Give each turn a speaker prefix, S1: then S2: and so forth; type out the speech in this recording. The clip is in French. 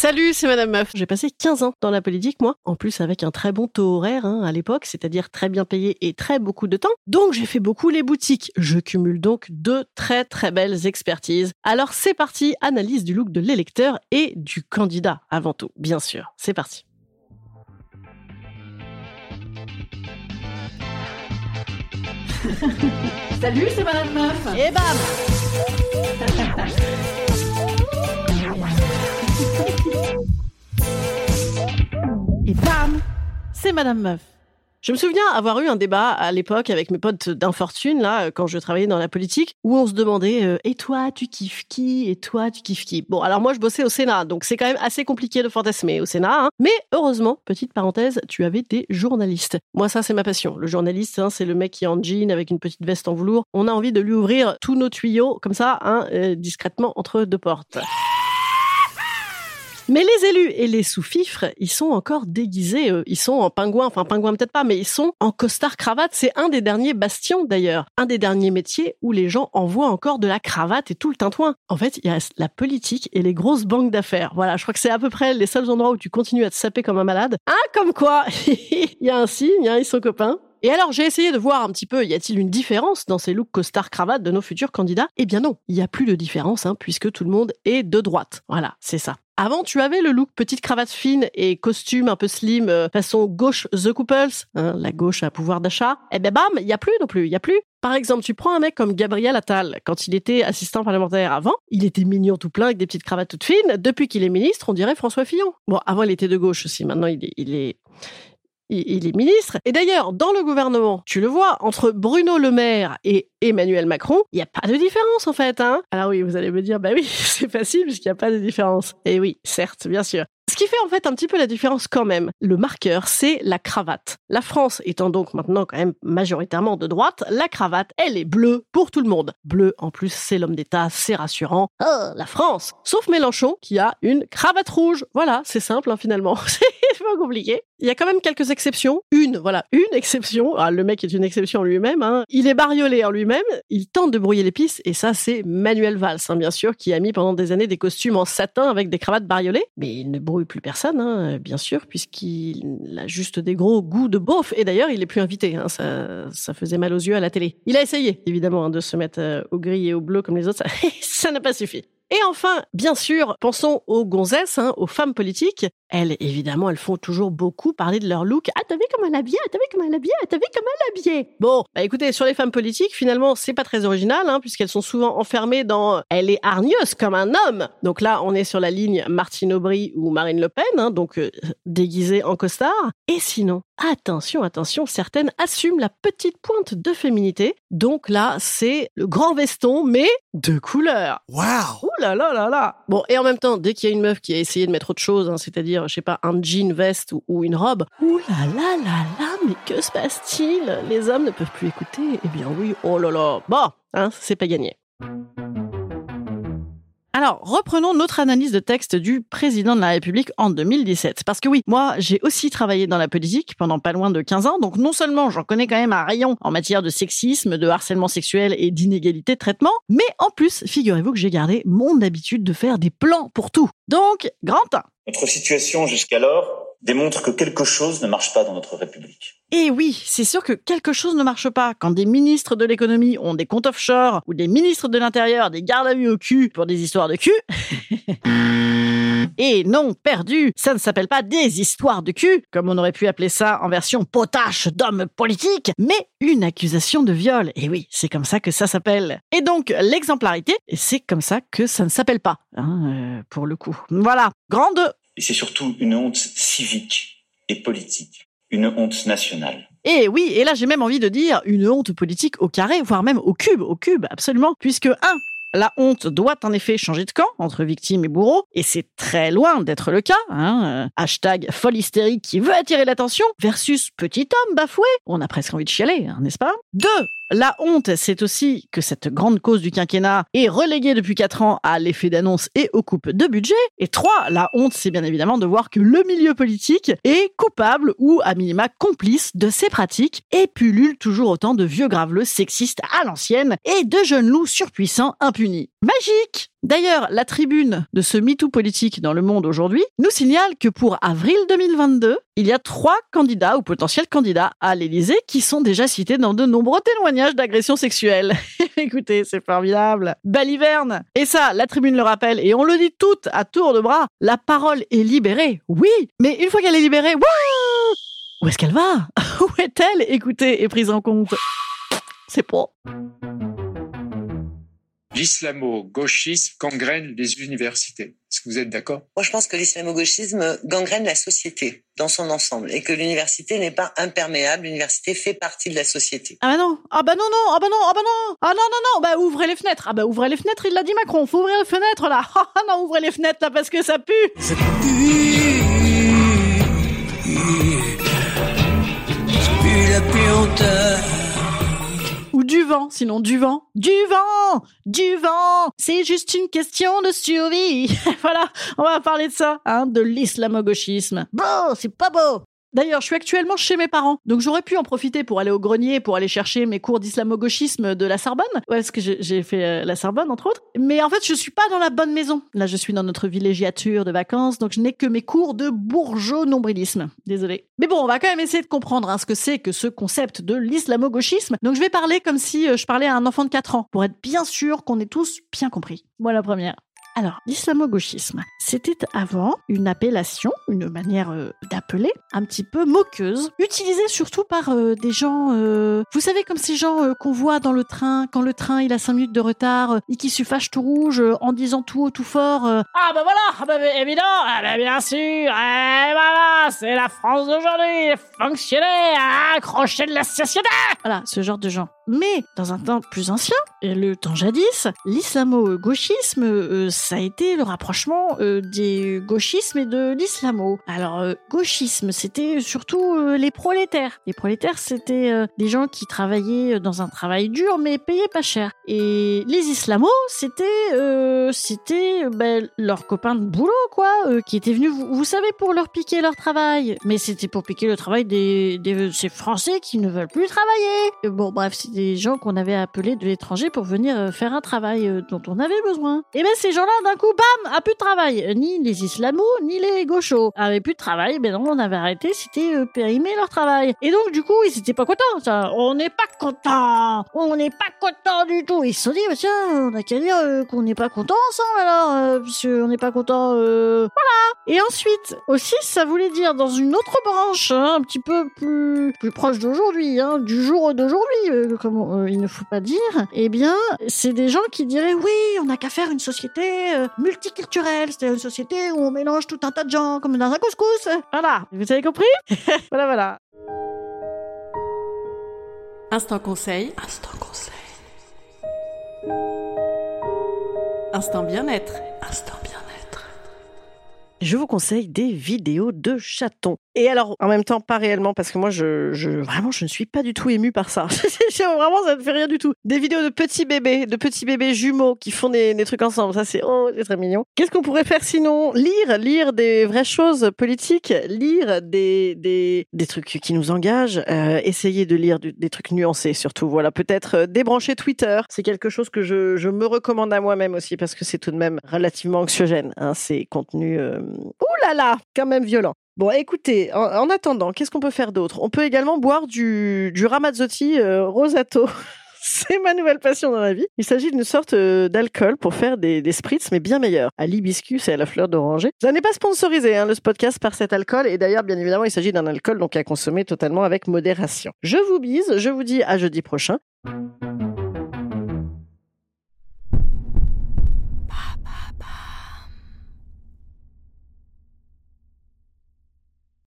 S1: Salut, c'est Madame Meuf. J'ai passé 15 ans dans la politique, moi. En plus, avec un très bon taux horaire hein, à l'époque, c'est-à-dire très bien payé et très beaucoup de temps. Donc, j'ai fait beaucoup les boutiques. Je cumule donc deux très très belles expertises. Alors, c'est parti, analyse du look de l'électeur et du candidat avant tout, bien sûr. C'est parti.
S2: Salut, c'est Madame Meuf.
S1: Et bam Et bam C'est Madame Meuf. Je me souviens avoir eu un débat à l'époque avec mes potes d'infortune, là, quand je travaillais dans la politique, où on se demandait euh, Et toi, tu kiffes qui? Et toi, tu kiffes qui? Bon, alors moi, je bossais au Sénat, donc c'est quand même assez compliqué de fantasmer au Sénat. Hein. Mais heureusement, petite parenthèse, tu avais des journalistes. Moi, ça, c'est ma passion. Le journaliste, hein, c'est le mec qui est en jean avec une petite veste en velours. On a envie de lui ouvrir tous nos tuyaux, comme ça, hein, euh, discrètement, entre deux portes. Mais les élus et les sous-fifres, ils sont encore déguisés. Ils sont en pingouin, enfin pingouin peut-être pas, mais ils sont en costard cravate. C'est un des derniers bastions d'ailleurs, un des derniers métiers où les gens envoient encore de la cravate et tout le tintouin. En fait, il a la politique et les grosses banques d'affaires. Voilà, je crois que c'est à peu près les seuls endroits où tu continues à te saper comme un malade. Ah, comme quoi Il y a un signe, hein, ils sont copains. Et alors, j'ai essayé de voir un petit peu, y a-t-il une différence dans ces looks costard-cravate de nos futurs candidats? Eh bien non, il n'y a plus de différence, hein, puisque tout le monde est de droite. Voilà, c'est ça. Avant, tu avais le look petite cravate fine et costume un peu slim, euh, façon gauche The Couples, hein, la gauche à pouvoir d'achat. Eh ben bam, il y a plus non plus, il y a plus. Par exemple, tu prends un mec comme Gabriel Attal, quand il était assistant parlementaire avant, il était mignon tout plein avec des petites cravates toutes fines. Depuis qu'il est ministre, on dirait François Fillon. Bon, avant il était de gauche aussi, maintenant il est, il est il est ministre. Et d'ailleurs, dans le gouvernement, tu le vois, entre Bruno Le Maire et Emmanuel Macron, il n'y a pas de différence en fait. Hein Alors oui, vous allez me dire, bah oui, c'est facile puisqu'il n'y a pas de différence. Et oui, certes, bien sûr. Ce qui fait en fait un petit peu la différence quand même. Le marqueur, c'est la cravate. La France étant donc maintenant quand même majoritairement de droite, la cravate, elle est bleue pour tout le monde. Bleu, en plus, c'est l'homme d'État, c'est rassurant. Oh, la France Sauf Mélenchon, qui a une cravate rouge. Voilà, c'est simple hein, finalement. compliqué. Il y a quand même quelques exceptions. Une, voilà, une exception. Ah, le mec est une exception lui-même. Hein. Il est bariolé en lui-même. Il tente de brouiller les pistes. Et ça, c'est Manuel Valls, hein, bien sûr, qui a mis pendant des années des costumes en satin avec des cravates bariolées. Mais il ne brouille plus personne, hein, bien sûr, puisqu'il a juste des gros goûts de beauf. Et d'ailleurs, il est plus invité. Ça, ça faisait mal aux yeux à la télé. Il a essayé, évidemment, de se mettre euh, au gris et au bleu comme les autres. Ça n'a pas suffi. Et enfin, bien sûr, pensons aux gonzesses, aux femmes politiques. Elles, évidemment, elles font toujours beaucoup parler de leur look. Ah, t'as vu comme elle habillée? Ah, t'as vu comme elle habillée? Ah, t'as vu comme elle habillée? Bon, bah écoutez, sur les femmes politiques, finalement, c'est pas très original, hein, puisqu'elles sont souvent enfermées dans « elle est hargneuse comme un homme ». Donc là, on est sur la ligne Martine Aubry ou Marine Le Pen, hein, donc euh, déguisée en costard. Et sinon, attention, attention, certaines assument la petite pointe de féminité. Donc là, c'est le grand veston, mais de couleur.
S3: Waouh
S1: Ouh là là là là Bon, et en même temps, dès qu'il y a une meuf qui a essayé de mettre autre chose, hein, c'est-à-dire, je sais pas, un jean, veste ou, ou une robe, ouh là là là là, mais que se passe-t-il? Les hommes ne peuvent plus écouter Eh bien oui, oh là là Bon, hein, c'est pas gagné. Alors, reprenons notre analyse de texte du président de la République en 2017. Parce que oui, moi, j'ai aussi travaillé dans la politique pendant pas loin de 15 ans, donc non seulement j'en connais quand même un rayon en matière de sexisme, de harcèlement sexuel et d'inégalité de traitement, mais en plus, figurez-vous que j'ai gardé mon habitude de faire des plans pour tout. Donc, grand 1.
S4: Notre situation jusqu'alors démontre que quelque chose ne marche pas dans notre République.
S1: Et oui, c'est sûr que quelque chose ne marche pas quand des ministres de l'économie ont des comptes offshore ou des ministres de l'intérieur des gardes à vue au cul pour des histoires de cul. Et non, perdu, ça ne s'appelle pas des histoires de cul, comme on aurait pu appeler ça en version potache d'homme politique, mais une accusation de viol. Et oui, c'est comme ça que ça s'appelle. Et donc, l'exemplarité, c'est comme ça que ça ne s'appelle pas, hein, euh, pour le coup. Voilà, grande
S4: Et c'est surtout une honte civique et politique, une honte nationale.
S1: Et oui, et là j'ai même envie de dire une honte politique au carré, voire même au cube, au cube, absolument, puisque un, la honte doit en effet changer de camp entre victime et bourreau, et c'est très loin d'être le cas. Hein. Hashtag folle hystérique qui veut attirer l'attention versus petit homme bafoué. On a presque envie de chialer, hein, n'est-ce pas? Deux, la honte, c'est aussi que cette grande cause du quinquennat est reléguée depuis 4 ans à l'effet d'annonce et aux coupes de budget. Et 3, la honte, c'est bien évidemment de voir que le milieu politique est coupable ou à minima complice de ces pratiques et pullule toujours autant de vieux graveleux sexistes à l'ancienne et de jeunes loups surpuissants impunis. Magique
S3: D'ailleurs, la tribune de ce MeToo politique dans le monde aujourd'hui nous signale que pour avril 2022, il y a trois candidats ou potentiels candidats à l'Élysée qui sont déjà cités dans de nombreux témoignages d'agressions sexuelles. Écoutez, c'est formidable. Baliverne. Et ça, la tribune le rappelle et on le dit toutes à tour de bras. La parole est libérée. Oui, mais une fois qu'elle est libérée, où est-ce qu'elle va? Où est-elle? Écoutée et prise en compte C'est pas.
S5: L'islamo-gauchisme gangrène les universités. Est-ce que vous êtes d'accord?
S6: Moi, je pense que l'islamo-gauchisme gangrène la société dans son ensemble et que l'université n'est pas imperméable. L'université fait partie de la société.
S3: Ah bah non, ah bah non, non, ah bah non, ah bah non, ah non, non, non, bah ouvrez les fenêtres. Ah bah ouvrez les fenêtres, il l'a dit Macron, faut ouvrir les fenêtres là. Ah non, ouvrez les fenêtres là parce que ça pue.
S7: Ça pue.
S3: Vent, sinon du vent. Du vent Du vent C'est juste une question de survie. voilà, on va parler de ça, hein, de l'islamo-gauchisme. Beau, c'est pas beau D'ailleurs, je suis actuellement chez mes parents, donc j'aurais pu en profiter pour aller au grenier, pour aller chercher mes cours d'islamo-gauchisme de la Sorbonne, ouais, parce que j'ai fait euh, la Sorbonne entre autres. Mais en fait, je suis pas dans la bonne maison. Là, je suis dans notre villégiature de vacances, donc je n'ai que mes cours de bourgeot nombrilisme. Désolé. Mais bon, on va quand même essayer de comprendre hein, ce que c'est que ce concept de l'islamo-gauchisme. Donc je vais parler comme si euh, je parlais à un enfant de 4 ans, pour être bien sûr qu'on ait tous bien compris. Moi la première. Alors, l'islamo-gauchisme, c'était avant une appellation, une manière euh, d'appeler, un petit peu moqueuse, utilisée surtout par euh, des gens, euh, vous savez, comme ces gens euh, qu'on voit dans le train, quand le train il a 5 minutes de retard et qui se fâchent tout rouge en disant tout haut, tout fort Ah bah voilà, ah bah, évident, ah bah, bien sûr, et voilà, c'est la France d'aujourd'hui, les fonctionnaires, accrochés de la société Voilà, ce genre de gens. Mais dans un temps plus ancien, le temps jadis, l'islamo-gauchisme, euh, ça a été le rapprochement euh, des gauchismes et de l'islamo. Alors, euh, gauchisme, c'était surtout euh, les prolétaires. Les prolétaires, c'était des gens qui travaillaient dans un travail dur mais payaient pas cher. Et les islamos, c'était c'était ben, leurs copains de boulot, quoi, qui étaient venus, vous, savez, pour leur piquer leur travail. Mais c'était pour piquer le travail des, des ces Français qui ne veulent plus travailler. Bon, bref, c'est des gens qu'on avait appelés de l'étranger pour venir euh, faire un travail euh, dont on avait besoin. Et ben ces gens-là, d'un coup, bam, a plus de travail. Euh, Ni les islamos, ni les gauchos avaient plus de travail. Ben non, on avait arrêté, c'était euh, périmé leur travail. Et donc, du coup, ils étaient pas contents. Ça. On n'est pas contents. On n'est pas contents du tout. Ils se sont dit, bah, tiens, on a qu'à dire qu'on n'est pas contents ensemble alors, euh, puisqu'on n'est pas contents. voilà. Et ensuite, aussi, ça voulait dire dans une autre branche, hein, un petit peu plus, plus proche d'aujourd'hui, hein, du jour d'aujourd'hui, euh, comme euh, il ne faut pas dire, eh bien, c'est des gens qui diraient, oui, on n'a qu'à faire une société euh, multiculturelle, c'est une société où on mélange tout un tas de gens, comme dans un couscous. Voilà. Vous avez compris? Voilà, voilà.
S1: Instant conseil. Instant conseil. Instant bien-être. Instant bien-être.
S3: Je vous conseille des vidéos de chatons. Et alors, en même temps, pas réellement, parce que moi, je, je vraiment, je ne suis pas du tout émue par ça. vraiment, ça ne fait rien du tout. Des vidéos de petits bébés, de petits bébés jumeaux qui font des, trucs ensemble. Ça, c'est oh, c'est très mignon. Qu'est-ce qu'on pourrait faire sinon? Lire, lire des vraies choses politiques, lire des des, des trucs qui nous engagent, euh, essayer de lire des trucs nuancés surtout. Voilà, peut-être euh, débrancher Twitter. C'est quelque chose que je, je me recommande à moi-même aussi parce que c'est tout de même relativement anxiogène. Hein, ces contenus, euh... là là, quand même violents. Bon, écoutez, en, en attendant, qu'est-ce qu'on peut faire d'autre? On peut également boire du, du Ramazzotti euh, Rosato. C'est ma nouvelle passion dans la vie. Il s'agit d'une sorte euh, d'alcool pour faire des, des spritz, mais bien meilleurs, à l'hibiscus et à la fleur d'oranger. Ça n'est pas sponsorisé, hein, le podcast, par cet alcool. Et d'ailleurs, bien évidemment, il s'agit d'un alcool donc à consommer totalement avec modération. Je vous bise, je vous dis à jeudi prochain.